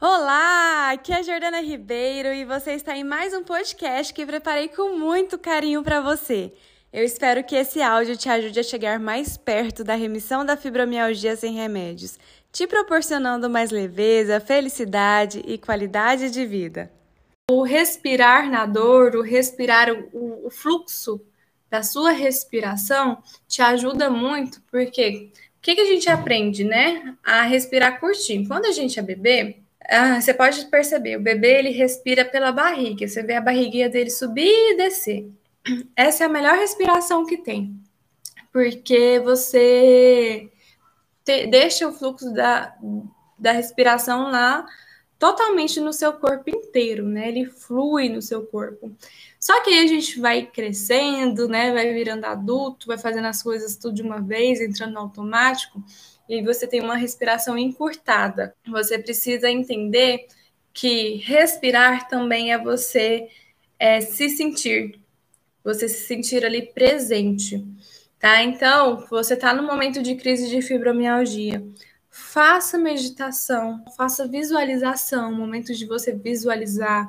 Olá, aqui é a Jordana Ribeiro e você está em mais um podcast que preparei com muito carinho para você. Eu espero que esse áudio te ajude a chegar mais perto da remissão da fibromialgia sem remédios, te proporcionando mais leveza, felicidade e qualidade de vida. O respirar na dor, o respirar o, o fluxo da sua respiração te ajuda muito, porque o que, que a gente aprende, né? A respirar curtinho. Quando a gente é bebê, ah, você pode perceber, o bebê ele respira pela barriga, você vê a barriguinha dele subir e descer. Essa é a melhor respiração que tem, porque você te, deixa o fluxo da, da respiração lá totalmente no seu corpo inteiro, né? Ele flui no seu corpo. Só que aí a gente vai crescendo, né? Vai virando adulto, vai fazendo as coisas tudo de uma vez, entrando no automático e você tem uma respiração encurtada. Você precisa entender que respirar também é você é, se sentir, você se sentir ali presente, tá? Então, você está no momento de crise de fibromialgia. Faça meditação, faça visualização, momentos de você visualizar,